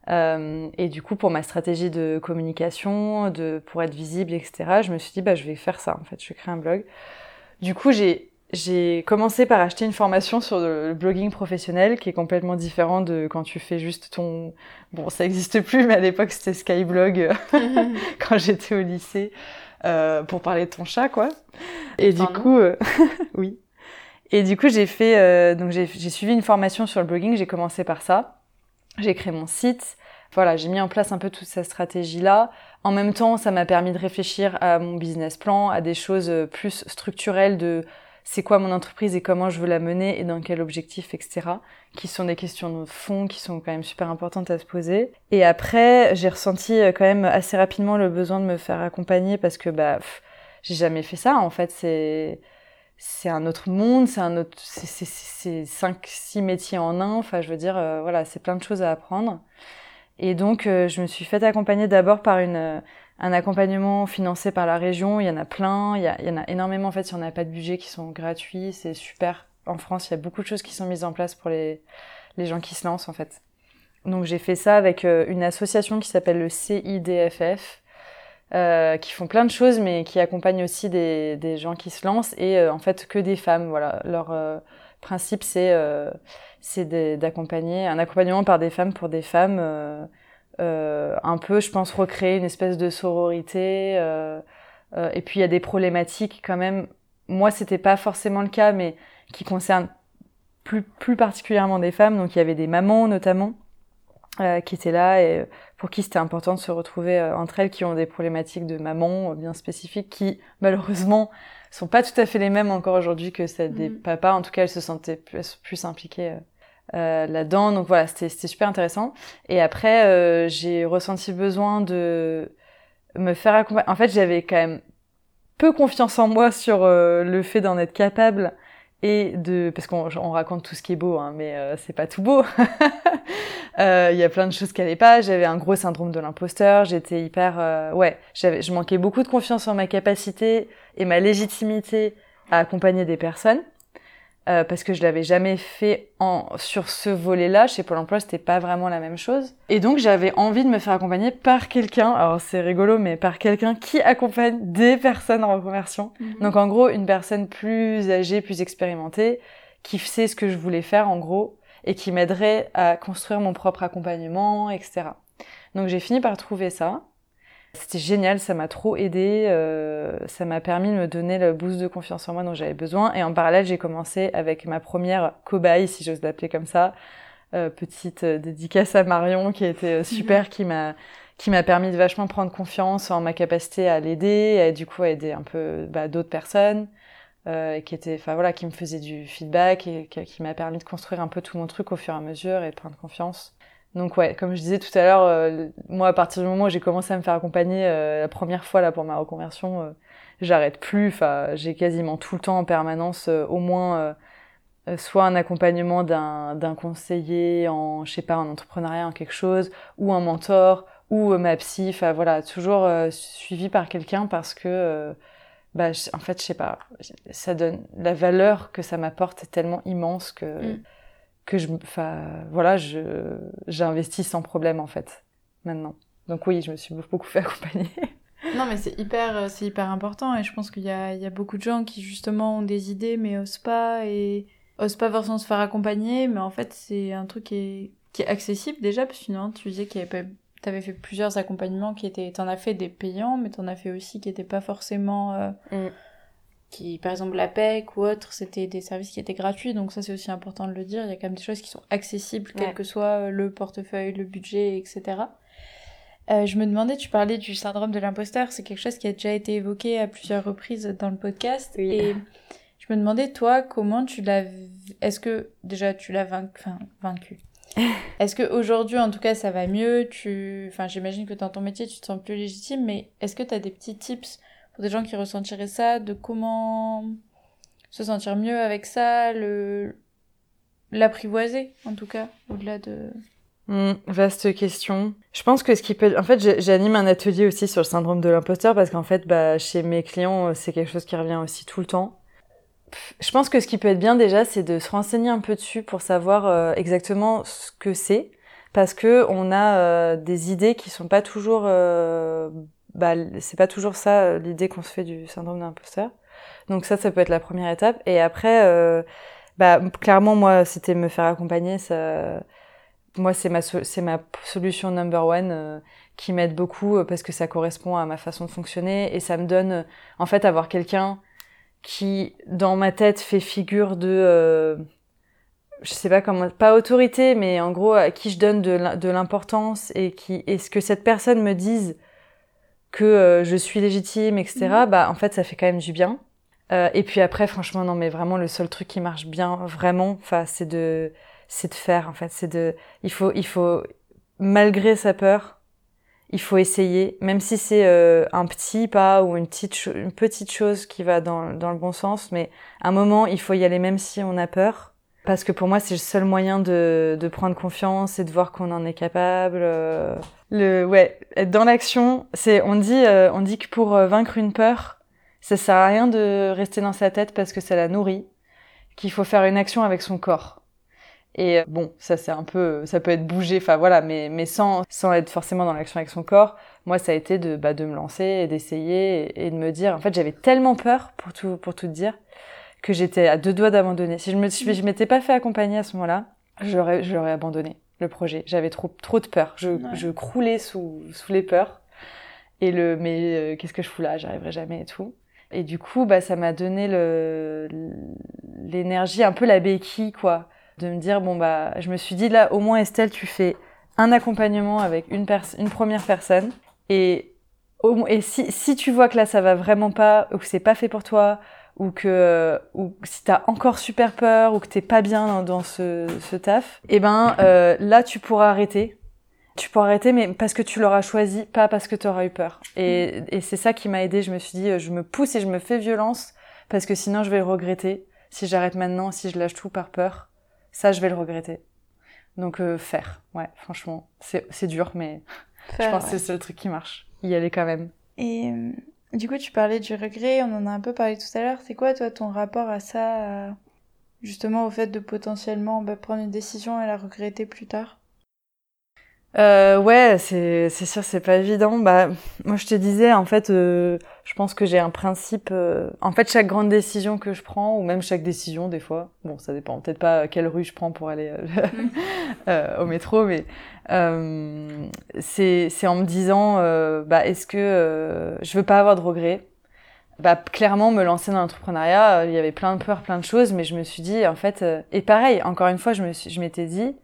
Euh, et du coup, pour ma stratégie de communication, de, pour être visible, etc., je me suis dit, bah, je vais faire ça, en fait, je vais créer un blog. Du coup, j'ai, j'ai commencé par acheter une formation sur le blogging professionnel, qui est complètement différent de quand tu fais juste ton... Bon, ça n'existe plus, mais à l'époque, c'était Skyblog, [LAUGHS] quand j'étais au lycée, euh, pour parler de ton chat, quoi. Et du coup, euh, [LAUGHS] oui. Et du coup, j'ai fait, euh, donc j'ai suivi une formation sur le blogging, j'ai commencé par ça. J'ai créé mon site. Voilà, j'ai mis en place un peu toute cette stratégie-là. En même temps, ça m'a permis de réfléchir à mon business plan, à des choses plus structurelles de c'est quoi mon entreprise et comment je veux la mener et dans quel objectif, etc. Qui sont des questions de fond qui sont quand même super importantes à se poser. Et après, j'ai ressenti euh, quand même assez rapidement le besoin de me faire accompagner parce que bah j'ai jamais fait ça. En fait, c'est c'est un autre monde, c'est un autre, c'est cinq, six métiers en un. Enfin, je veux dire, euh, voilà, c'est plein de choses à apprendre. Et donc, euh, je me suis fait accompagner d'abord par une, euh, un accompagnement financé par la région. Il y en a plein, il y, a, en a énormément en fait. Si on n'a pas de budget, qui sont gratuits, c'est super. En France, il y a beaucoup de choses qui sont mises en place pour les, les gens qui se lancent en fait. Donc, j'ai fait ça avec une association qui s'appelle le CIDFF euh, qui font plein de choses, mais qui accompagnent aussi des, des gens qui se lancent et euh, en fait que des femmes. Voilà, leur euh, principe c'est c'est d'accompagner un accompagnement par des femmes pour des femmes. un peu, je pense, recréer une espèce de sororité. et puis il y a des problématiques quand même. Moi, c'était pas forcément le cas, mais qui concernent plus, plus particulièrement des femmes. Donc il y avait des mamans notamment euh, qui étaient là et pour qui c'était important de se retrouver euh, entre elles qui ont des problématiques de maman euh, bien spécifiques qui malheureusement sont pas tout à fait les mêmes encore aujourd'hui que celles des mm. papas. En tout cas elles se sentaient plus, plus impliquées là-dedans. Donc voilà c'était super intéressant. Et après j'ai ressenti besoin de me faire accompagner. En fait j'avais quand même peu confiance en moi sur le fait d'en être capable et de parce qu'on on raconte tout ce qui est beau hein, mais euh, c'est pas tout beau. [LAUGHS] Euh, il y a plein de choses qui allaient pas. J'avais un gros syndrome de l'imposteur. J'étais hyper euh, ouais je manquais beaucoup de confiance en ma capacité et ma légitimité à accompagner des personnes euh, parce que je l'avais jamais fait en, sur ce volet-là. Chez Pôle emploi, c'était pas vraiment la même chose. Et donc, j'avais envie de me faire accompagner par quelqu'un, alors c'est rigolo, mais par quelqu'un qui accompagne des personnes en reconversion. Mhm. Donc, en gros, une personne plus âgée, plus expérimentée, qui sait ce que je voulais faire, en gros, et qui m'aiderait à construire mon propre accompagnement, etc. Donc, j'ai fini par trouver ça. C'était génial, ça m'a trop aidé, euh, ça m'a permis de me donner le boost de confiance en moi dont j'avais besoin. Et en parallèle, j'ai commencé avec ma première cobaye, si j'ose l'appeler comme ça, euh, petite euh, dédicace à Marion qui a été super, qui m'a qui m'a permis de vachement prendre confiance en ma capacité à l'aider, et du coup à aider un peu bah, d'autres personnes, euh, qui était, enfin voilà, qui me faisait du feedback et qui, qui m'a permis de construire un peu tout mon truc au fur et à mesure et de prendre confiance. Donc ouais, comme je disais tout à l'heure, euh, moi à partir du moment où j'ai commencé à me faire accompagner euh, la première fois là pour ma reconversion, euh, j'arrête plus. Enfin, j'ai quasiment tout le temps en permanence au moins soit un accompagnement d'un d'un conseiller en, je sais pas, en entrepreneuriat, en quelque chose, ou un mentor, ou ma psy. Enfin voilà, toujours suivi par quelqu'un parce que bah en fait je sais pas, ça donne la valeur que ça m'apporte est tellement immense que mm que je, enfin, voilà, je, j'investis sans problème en fait, maintenant. Donc oui, je me suis beaucoup fait accompagner. [LAUGHS] Non, mais c'est hyper, euh, c'est hyper important et je pense qu'il y a, il y a beaucoup de gens qui justement ont des idées mais osent pas et osent pas forcément se faire accompagner, mais en fait c'est un truc qui est, qui est accessible déjà parce que finalement tu disais qu'il y avait t'avais fait plusieurs accompagnements qui étaient, t'en as fait des payants, mais t'en as fait aussi qui étaient pas forcément euh, mm qui, par exemple, la PEC ou autre, c'était des services qui étaient gratuits, donc ça c'est aussi important de le dire. Il y a quand même des choses qui sont accessibles, quel que soit le portefeuille, le budget, etc. Euh, je me demandais, tu parlais du syndrome de l'imposteur, c'est quelque chose qui a déjà été évoqué à plusieurs reprises dans le podcast. Oui. Et je me demandais, toi, comment tu l'as... Est-ce que déjà tu l'as vaincu, enfin, vaincu? [LAUGHS] Est-ce qu'aujourd'hui, en tout cas, ça va mieux? Tu... Enfin, j'imagine que dans ton métier, tu te sens plus légitime, mais est-ce que tu as des petits tips pour des gens qui ressentiraient ça, de comment se sentir mieux avec ça, le l'apprivoiser, en tout cas, au-delà de... Hmm, vaste question. Je pense que ce qui peut... En fait, j'anime un atelier aussi sur le syndrome de l'imposteur parce qu'en fait, bah, chez mes clients, euh, c'est quelque chose qui revient aussi tout le temps. Je pense que ce qui peut être bien déjà, c'est de se renseigner un peu dessus pour savoir euh, exactement ce que c'est. Parce que on a euh, des idées qui sont pas toujours... bah, c'est pas toujours ça euh, l'idée qu'on se fait du syndrome de l'imposteur. Donc ça, ça peut être la première étape. Et après, euh, bah, clairement, moi, c'était me faire accompagner. Ça, moi, c'est ma, so- ma solution number one euh, qui m'aide beaucoup parce que ça correspond à ma façon de fonctionner et ça me donne, en fait, avoir quelqu'un qui, dans ma tête, fait figure de, euh, je sais pas comment, pas autorité, mais en gros, à qui je donne de l'importance et qui, et ce que cette personne me dise que euh, je suis légitime, etc. Bah, en fait, ça fait quand même du bien. Euh, et puis après, franchement, non, mais vraiment, le seul truc qui marche bien, vraiment, enfin, c'est de, c'est de faire, en fait. C'est de, il faut, il faut, malgré sa peur, il faut essayer, même si c'est euh, un petit pas ou une petite, une petite chose qui va dans, dans le bon sens, mais à un moment, il faut y aller même si on a peur. Parce que pour moi, c'est le seul moyen de, de prendre confiance et de voir qu'on en est capable. euh. Le, ouais, être dans l'action, c'est, on dit, euh, on dit que pour euh, vaincre une peur, ça sert à rien de rester dans sa tête parce que ça la nourrit, qu'il faut faire une action avec son corps. Et euh, bon, ça c'est un peu, ça peut être bougé, enfin voilà, mais mais sans sans être forcément dans l'action avec son corps. Moi, ça a été de bah de me lancer et d'essayer et, de me dire, en fait, j'avais tellement peur pour tout pour tout dire que j'étais à deux doigts d'abandonner. Si je me si je m'étais pas fait accompagner à ce moment-là, j'aurais j'aurais abandonné le projet. J'avais trop trop de peur. Je Ouais. je croulais sous sous les peurs. Et le mais euh, qu'est-ce que je fous là? J'arriverai jamais et tout. Et du coup, bah ça m'a donné le l'énergie, un peu la béquille quoi, de me dire bon bah je me suis dit là au moins Estelle tu fais un accompagnement avec une pers- une première personne et et si si tu vois que là ça va vraiment pas ou que c'est pas fait pour toi ou que ou si t'as encore super peur ou que t'es pas bien dans, ce, ce taf, et ben euh, là tu pourras arrêter. Tu pourras arrêter, mais parce que tu l'auras choisi, pas parce que tu auras eu peur. Et, et c'est ça qui m'a aidé. Je me suis dit, euh, je me pousse et je me fais violence parce que sinon je vais le regretter. Si j'arrête maintenant, si je lâche tout par peur, ça je vais le regretter. Donc euh, faire, ouais, franchement, c'est dur, mais [LAUGHS] je pense que c'est le seul truc qui marche. Y aller quand même. Et euh, du coup, tu parlais du regret, on en a un peu parlé tout à l'heure. C'est quoi, toi, ton rapport à ça, à- justement au fait de potentiellement bah, prendre une décision et la regretter plus tard? Euh, ouais, c'est c'est sûr, c'est pas évident. Bah, moi, je te disais, en fait, euh, je pense que j'ai un principe. euh, en fait, chaque grande décision que je prends, ou même chaque décision, des fois, bon, ça dépend. Peut-être pas quelle rue je prends pour aller euh, [LAUGHS] euh, au métro, mais euh, c'est c'est en me disant, euh, bah, est-ce que euh, je veux pas avoir de regrets? Bah, clairement, me lancer dans l'entrepreneuriat, il y avait plein de peurs, plein de choses, mais je me suis dit, en fait, euh, et pareil, encore une fois, je me suis, je m'étais dit,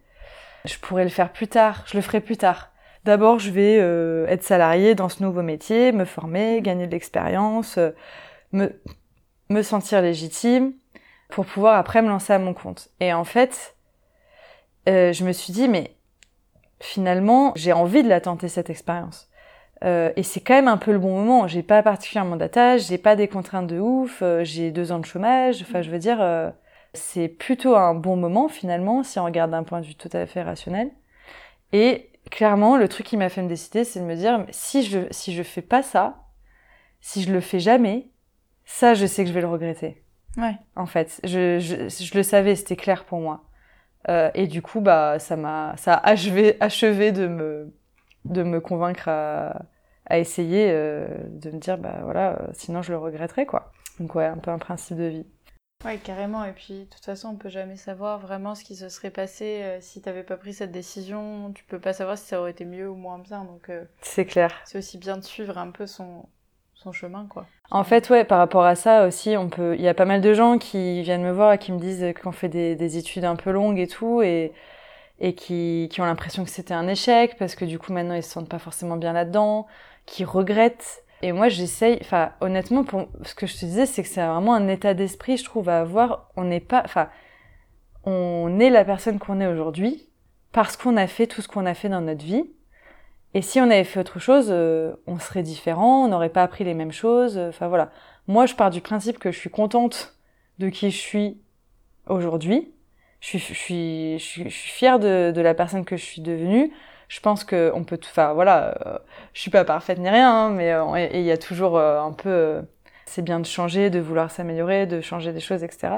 je pourrais le faire plus tard, je le ferai plus tard. D'abord, je vais euh, être salarié dans ce nouveau métier, me former, gagner de l'expérience, euh, me, me sentir légitime pour pouvoir après me lancer à mon compte. Et en fait, euh, je me suis dit, mais finalement, j'ai envie de la tenter cette expérience. Euh, et c'est quand même un peu le bon moment. J'ai pas particulièrement d'attache, j'ai pas des contraintes de ouf, euh, j'ai deux ans de chômage. Enfin, je veux dire, euh, c'est plutôt un bon moment finalement si on regarde d'un point de vue tout à fait rationnel. Et clairement, le truc qui m'a fait me décider, c'est de me dire si je si je fais pas ça, si je le fais jamais, ça, je sais que je vais le regretter. Ouais. En fait, je je, je le savais, c'était clair pour moi. Euh, et du coup, bah, ça m'a ça a achevé [LAUGHS] achevé de me de me convaincre à, à essayer, euh, de me dire bah voilà, euh, sinon je le regretterais quoi. Donc ouais, un peu un principe de vie. Ouais, carrément. Et puis, de toute façon, on peut jamais savoir vraiment ce qui se serait passé euh, si t'avais pas pris cette décision. Tu peux pas savoir si ça aurait été mieux ou moins bien. Donc, euh, C'est clair. c'est aussi bien de suivre un peu son, son chemin, quoi. En fait, ouais, par rapport à ça aussi, on peut. Il y a pas mal de gens qui viennent me voir et qui me disent qu'on fait des, des études un peu longues et tout, et et qui, qui ont l'impression que c'était un échec parce que du coup maintenant ils se sentent pas forcément bien là-dedans, qui regrettent. Et moi j'essaye, enfin honnêtement, pour ce que je te disais, c'est que c'est vraiment un état d'esprit, je trouve, à avoir. On n'est pas, enfin, on est la personne qu'on est aujourd'hui parce qu'on a fait tout ce qu'on a fait dans notre vie. Et si on avait fait autre chose, euh, on serait différent, on n'aurait pas appris les mêmes choses. Enfin voilà. Moi, je pars du principe que je suis contente de qui je suis aujourd'hui. Je suis, je suis, je suis, je suis fière de, de, la personne que je suis devenue. Je pense que on peut tout. Enfin voilà, euh, je suis pas parfaite ni rien, hein, mais euh, il y a toujours euh, un peu. c'est bien de changer, de vouloir s'améliorer, de changer des choses, etc.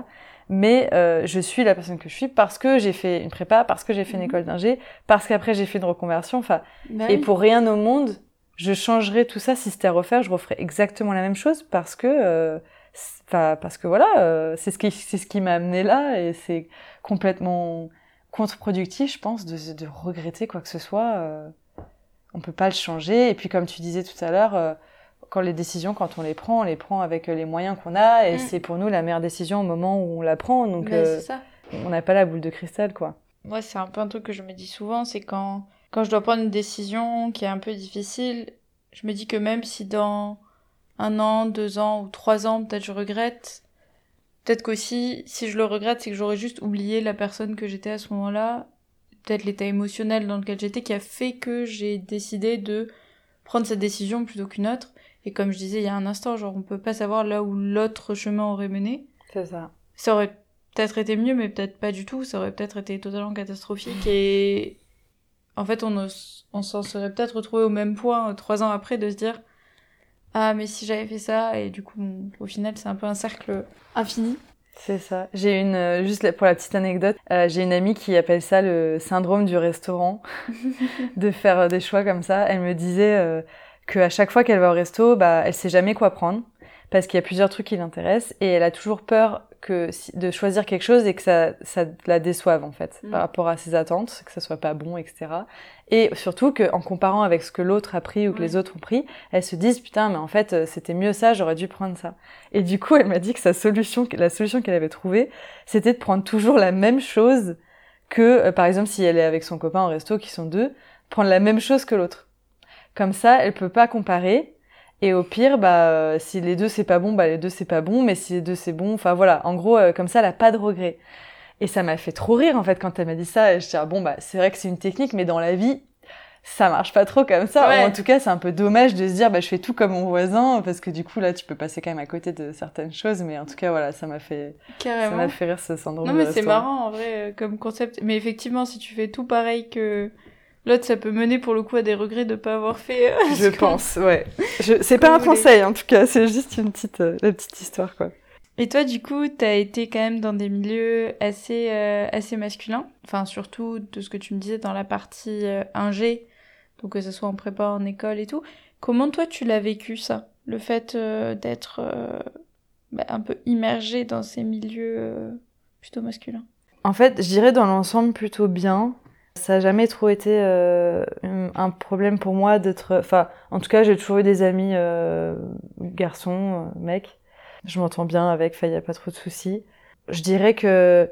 Mais je suis la personne que je suis parce que j'ai fait une prépa, parce que j'ai fait une école d'ingé, parce qu'après j'ai fait une reconversion. Enfin, Bah et oui. pour rien au monde, je changerais tout ça si c'était à refaire, je referais exactement la même chose parce que, euh, enfin, parce que voilà, euh, c'est ce qui, c'est ce qui m'a amené là et c'est complètement contre-productif, je pense, de, de regretter quoi que ce soit. euh, on peut pas le changer. Et puis comme tu disais tout à l'heure, euh, quand les décisions, quand on les prend, on les prend avec les moyens qu'on a et Mm. c'est pour nous la meilleure décision au moment où on la prend. Donc euh, ça. on n'a pas la boule de cristal quoi. Moi, c'est un peu un truc que je me dis souvent, c'est quand, quand je dois prendre une décision qui est un peu difficile, je me dis que même si dans un an, deux ans ou trois ans, peut-être je regrette, peut-être qu'aussi, si je le regrette, c'est que j'aurais juste oublié la personne que j'étais à ce moment-là, peut-être l'état émotionnel dans lequel j'étais qui a fait que j'ai décidé de prendre cette décision plutôt qu'une autre. Et comme je disais il y a un instant, genre on peut pas savoir là où l'autre chemin aurait mené. C'est ça. Ça aurait peut-être été mieux, mais peut-être pas du tout. Ça aurait peut-être été totalement catastrophique. Et en fait, on, on s'en serait peut-être retrouvé au même point euh, trois ans après de se dire Ah, mais si j'avais fait ça. Et du coup, bon, au final, c'est un peu un cercle infini. C'est ça. J'ai une euh, juste pour la petite anecdote, euh, j'ai une amie qui appelle ça le syndrome du restaurant, [LAUGHS] de faire euh, des choix comme ça. Elle me disait euh, que à chaque fois qu'elle va au resto, bah elle sait jamais quoi prendre parce qu'il y a plusieurs trucs qui l'intéressent et elle a toujours peur que de choisir quelque chose et que ça ça la déçoive en fait Mm. par rapport à ses attentes, que ça soit pas bon, etc. Et surtout qu'en comparant avec ce que l'autre a pris ou que Ouais. les autres ont pris, elles se disent putain mais en fait euh, c'était mieux ça, j'aurais dû prendre ça. Et du coup, elle m'a dit que sa solution, la solution qu'elle avait trouvée, c'était de prendre toujours la même chose que, euh, par exemple, si elle est avec son copain au resto, qui sont deux, prendre la même chose que l'autre. Comme ça, elle peut pas comparer. Et au pire, bah, euh, si les deux c'est pas bon, bah les deux c'est pas bon. Mais si les deux c'est bon, enfin voilà. En gros, euh, comme ça, elle a pas de regret. Et ça m'a fait trop rire en fait quand elle m'a dit ça. Et je dis ah, bon bah c'est vrai que c'est une technique, mais dans la vie, ça marche pas trop comme ça. Ouais. En tout cas, c'est un peu dommage de se dire bah je fais tout comme mon voisin parce que du coup là tu peux passer quand même à côté de certaines choses. Mais en tout cas voilà, ça m'a fait ça m'a fait rire ce syndrome. Non, mais c'est marrant en vrai euh, comme concept. Mais effectivement, si tu fais tout pareil que l'autre, ça peut mener pour le coup à des regrets de pas avoir fait. euh, [LAUGHS] Je pense, ouais. Je, c'est pas un conseil en tout cas, c'est juste une petite, euh, la petite histoire quoi. Et toi, du coup, t'as été quand même dans des milieux assez, euh, assez masculins. Enfin, surtout de ce que tu me disais dans la partie ingé, donc que ce soit en prépa, en école et tout. Comment toi, tu l'as vécu ça? Le fait d'être bah, un peu immergé dans ces milieux plutôt masculins? En fait, je dirais dans l'ensemble plutôt bien. Ça a jamais trop été euh, un problème pour moi d'être. Enfin, en tout cas, j'ai toujours eu des amis euh, garçons, euh, mecs. Je m'entends bien avec, il y a pas trop de soucis. Je dirais que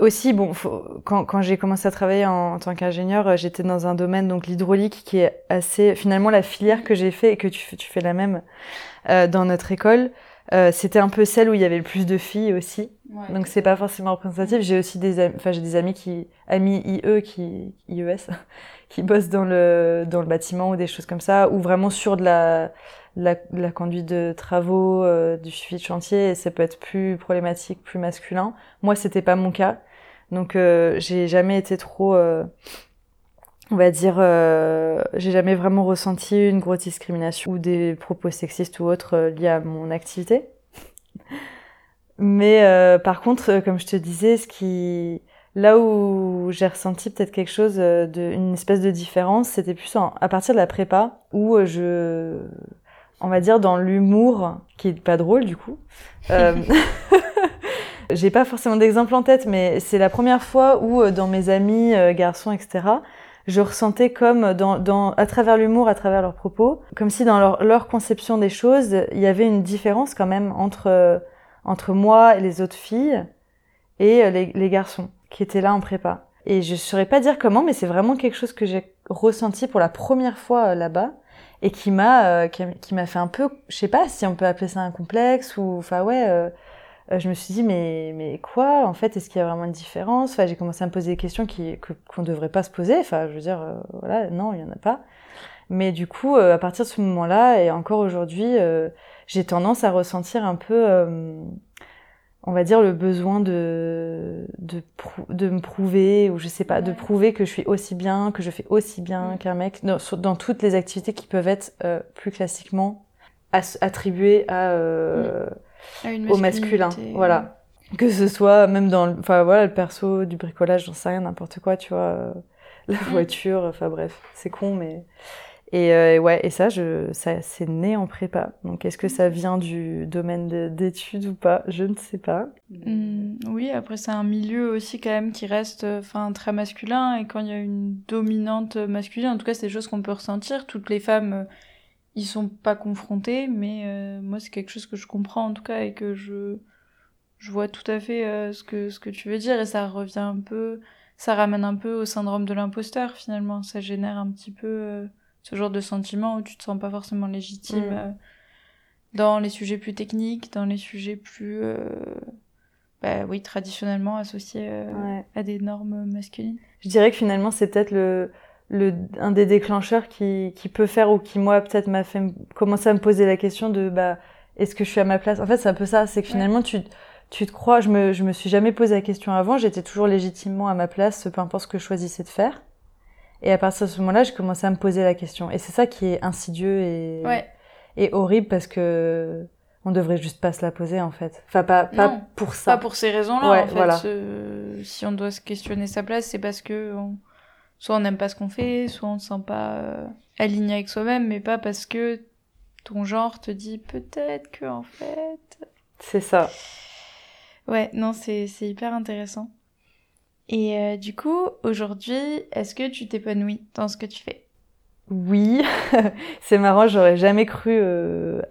aussi, bon, faut- quand, quand j'ai commencé à travailler en, en tant qu'ingénieur, euh, j'étais dans un domaine donc l'hydraulique qui est assez finalement la filière que j'ai fait et que tu, tu fais la même euh, dans notre école. Euh, c'était un peu celle où il y avait le plus de filles aussi. Donc c'est pas forcément représentatif. J'ai aussi des amis, enfin j'ai des amis qui amis IE qui IES [LAUGHS] qui bossent dans le dans le bâtiment ou des choses comme ça ou vraiment sur de la la, la conduite de travaux, euh, du suivi de chantier et ça peut être plus problématique, plus masculin. Moi c'était pas mon cas. Donc euh, j'ai jamais été trop euh, on va dire euh, j'ai jamais vraiment ressenti une grosse discrimination ou des propos sexistes ou autres euh, liés à mon activité. Mais euh, par contre, euh, comme je te disais, ce qui là où j'ai ressenti peut-être quelque chose de une espèce de différence, c'était plus en- à partir de la prépa où je on va dire dans l'humour qui est pas drôle du coup. Euh, [LAUGHS] [LAUGHS] j'ai pas forcément d'exemple en tête, mais c'est la première fois où dans mes amis garçons, etc. Je ressentais comme dans, dans à travers l'humour, à travers leurs propos, comme si dans leur, leur conception des choses, il y avait une différence quand même entre euh, entre moi et les autres filles et euh, les, les garçons qui étaient là en prépa. Et je saurais pas dire comment, mais c'est vraiment quelque chose que j'ai ressenti pour la première fois euh, là-bas et qui m'a qui, m'a fait un peu, je sais pas si on peut appeler ça un complexe ou, enfin ouais. euh, je me suis dit mais mais quoi? En fait est-ce qu'il y a vraiment une différence? Enfin j'ai commencé à me poser des questions qui que qu'on devrait pas se poser. Enfin je veux dire euh, voilà non il y en a pas. Mais du coup euh, à partir de ce moment-là et encore aujourd'hui euh, j'ai tendance à ressentir un peu euh, on va dire le besoin de de de me prouver ou je sais pas de Ouais. prouver que je suis aussi bien que je fais aussi bien Mm. qu'un mec dans, toutes les activités qui peuvent être euh, plus classiquement as- attribuées à euh, À une au masculin, voilà. Que ce soit même dans, le- enfin voilà, le perso du bricolage, j'en sais rien, n'importe quoi, tu vois, euh, la voiture, enfin bref, c'est con, mais et euh, ouais, et ça, je, ça, c'est né en prépa. Donc, est-ce que ça vient du domaine de- d'études ou pas? Je ne sais pas. Hmm, oui, après c'est un milieu aussi quand même qui reste euh, enfin très masculin et quand il y a une dominante masculine, en tout cas c'est des choses qu'on peut ressentir. Toutes les femmes y sont pas confrontées, mais euh, moi c'est quelque chose que je comprends en tout cas et que je je vois tout à fait euh, ce que ce que tu veux dire et ça revient un peu, ça ramène un peu au syndrome de l'imposteur finalement. Ça génère un petit peu euh, ce genre de sentiment où tu te sens pas forcément légitime Mm. euh, dans les sujets plus techniques, dans les sujets plus euh, bah oui, traditionnellement associés euh, Ouais. à des normes masculines. Je dirais que finalement, c'est peut-être le, le, un des déclencheurs qui, qui peut faire ou qui, moi, peut-être m'a fait me- commencer à me poser la question de, bah, est-ce que je suis à ma place? En fait, c'est un peu ça, c'est que Ouais. finalement, tu, tu te crois, je me, je me suis jamais posé la question avant, j'étais toujours légitimement à ma place, peu importe ce que je choisissais de faire. Et à partir de ce moment-là, j'ai commencé à me poser la question. Et c'est ça qui est insidieux et, Ouais, et horrible parce que on devrait juste pas se la poser, en fait. Enfin, pas, pas Non, pour ça. pas pour ces raisons-là Ouais, en fait. voilà. Euh, si on doit se questionner sa place, c'est parce que on- soit on n'aime pas ce qu'on fait, soit on ne se sent pas euh, aligné avec soi-même, mais pas parce que ton genre te dit peut-être que en fait. C'est ça. Ouais, non, c'est hyper intéressant. Et euh, du coup, aujourd'hui, est-ce que tu t'épanouis dans ce que tu fais? Oui, [LAUGHS] c'est marrant, j'aurais jamais cru euh,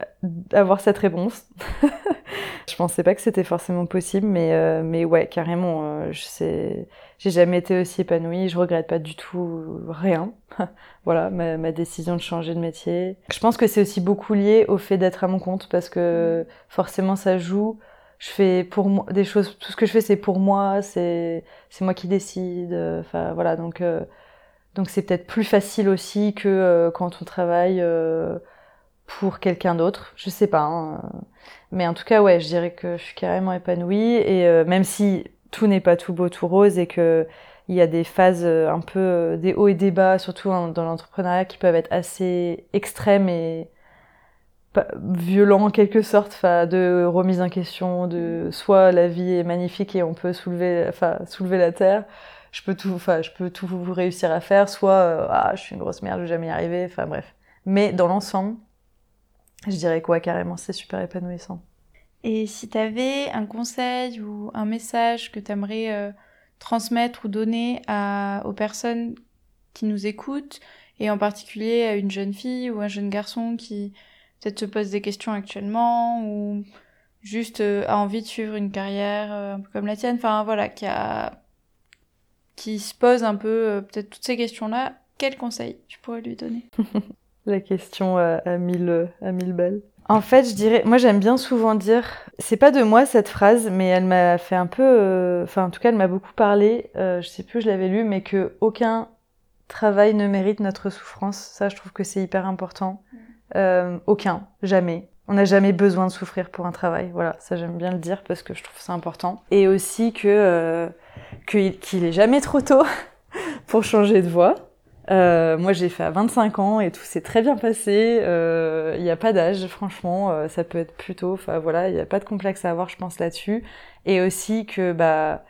avoir cette réponse. [LAUGHS] je pensais pas que c'était forcément possible, mais, euh, mais ouais, carrément, je sais, j'ai jamais été aussi épanouie, je regrette pas du tout rien. [LAUGHS] voilà, ma, ma décision de changer de métier. Je pense que c'est aussi beaucoup lié au fait d'être à mon compte, parce que forcément ça joue. Je fais pour moi des choses, tout ce que je fais c'est pour moi, c'est c'est moi qui décide. Enfin voilà, donc euh, donc c'est peut-être plus facile aussi que euh, quand on travaille euh, pour quelqu'un d'autre. Je sais pas. hein. Mais en tout cas, ouais, je dirais que je suis carrément épanouie. Et euh, même si tout n'est pas tout beau, tout rose, et que il y a des phases euh, un peu euh, des hauts et des bas, surtout dans l'entrepreneuriat, qui peuvent être assez extrêmes et violents en quelque sorte, enfin, de remise en question, de soit la vie est magnifique et on peut soulever, enfin, soulever la terre, je peux tout, enfin, je peux tout réussir à faire, soit euh, ah, je suis une grosse merde, je vais jamais y arriver, enfin bref. Mais dans l'ensemble, je dirais quoi, carrément, c'est super épanouissant. Et si tu avais un conseil ou un message que tu aimerais transmettre ou donner à, aux personnes qui nous écoutent, et en particulier à une jeune fille ou un jeune garçon qui peut-être se pose des questions actuellement ou juste euh, a envie de suivre une carrière euh, un peu comme la tienne, enfin voilà, qui a qui se pose un peu euh, peut-être toutes ces questions-là, quel conseil tu pourrais lui donner? [LAUGHS] La question à, à mille, à mille balles. En fait, je dirais, moi j'aime bien souvent dire, c'est pas de moi cette phrase, mais elle m'a fait un peu, euh, enfin en tout cas elle m'a beaucoup parlé, euh, je sais plus, je l'avais lu, mais que aucun travail ne mérite notre souffrance. Ça, je trouve que c'est hyper important. Euh, aucun, jamais. On n'a jamais besoin de souffrir pour un travail. Voilà, ça j'aime bien le dire parce que je trouve ça important. Et aussi que euh, qu'il est jamais trop tôt [LAUGHS] pour changer de voie. Euh, moi, j'ai fait à 25 ans et tout s'est très bien passé. Euh, Il n'y a pas d'âge, franchement, euh, ça peut être plus tôt. Enfin voilà, il n'y a pas de complexe à avoir, je pense là-dessus. Et aussi que bah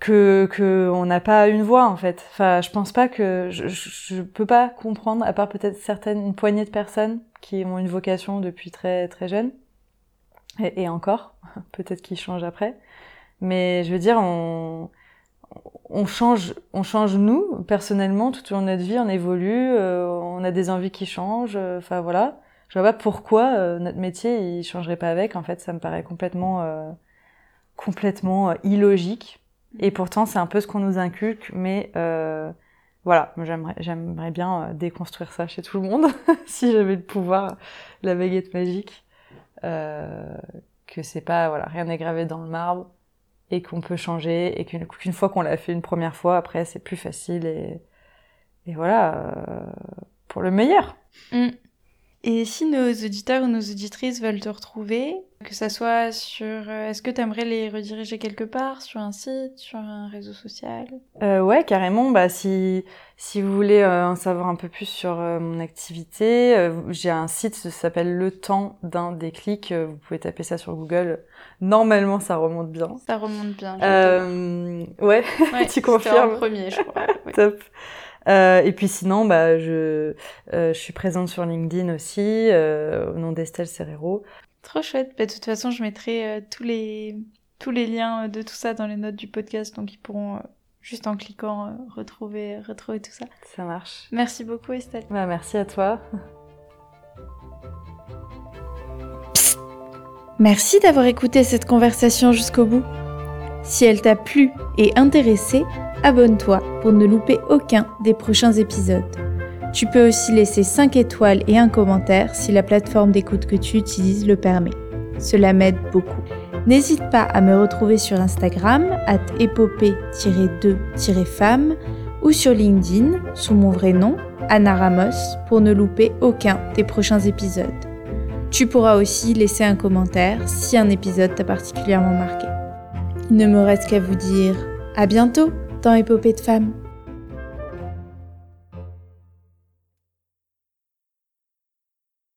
que que on n'a pas une voix en fait. Enfin, je pense pas que je, je, peux pas comprendre, à part peut-être certaines une poignée de personnes qui ont une vocation depuis très très jeune. Et encore, [LAUGHS] peut-être qu'ils changent après. Mais je veux dire, on on change, on change nous personnellement tout au long de notre vie, on évolue, euh, on a des envies qui changent. euh, Enfin voilà, je vois pas pourquoi euh, notre métier il changerait pas avec. En fait, ça me paraît complètement, euh, complètement euh, illogique. Et pourtant, c'est un peu ce qu'on nous inculque, mais voilà, j'aimerais, j'aimerais bien déconstruire ça chez tout le monde, [LAUGHS] si j'avais le pouvoir, la baguette magique, que c'est pas, voilà, rien n'est gravé dans le marbre, et qu'on peut changer, et qu'une, fois qu'on l'a fait une première fois, après, c'est plus facile, et, et voilà, euh, pour le meilleur. Mm. Et si nos auditeurs ou nos auditrices veulent te retrouver, que ça soit sur... euh, Est-ce que tu aimerais les rediriger quelque part Sur un site Sur un réseau social? Euh, ouais, carrément. Bah, si, si vous voulez euh, en savoir un peu plus sur euh, mon activité, j'ai un site qui s'appelle Le Temps d'un déclic. Vous pouvez taper ça sur Google. Normalement, ça remonte bien. Ça remonte bien. Euh, ouais, [LAUGHS] Ouais, tu confirmes. en premier, je crois. [LAUGHS] ouais. top. Euh, et puis sinon, bah, je, euh, je suis présente sur LinkedIn aussi, euh, au nom d'Estelle Serrero. Trop chouette. Bah, de toute façon, je mettrai euh, tous, les... tous les liens de tout ça dans les notes du podcast, donc ils pourront, euh, juste en cliquant, euh, retrouver, retrouver tout ça. Ça marche. Merci beaucoup, Estelle. Bah, merci à toi. Merci d'avoir écouté cette conversation jusqu'au bout. Si elle t'a plu et intéressé, abonne-toi pour ne louper aucun des prochains épisodes. Tu peux aussi laisser 5 étoiles et un commentaire si la plateforme d'écoute que tu utilises le permet. Cela m'aide beaucoup. N'hésite pas à me retrouver sur Instagram, at épopée-2-femme, ou sur LinkedIn, sous mon vrai nom, Anna Ramos, pour ne louper aucun des prochains épisodes. Tu pourras aussi laisser un commentaire si un épisode t'a particulièrement marqué. Il ne me reste qu'à vous dire à bientôt dans Épopée de femmes.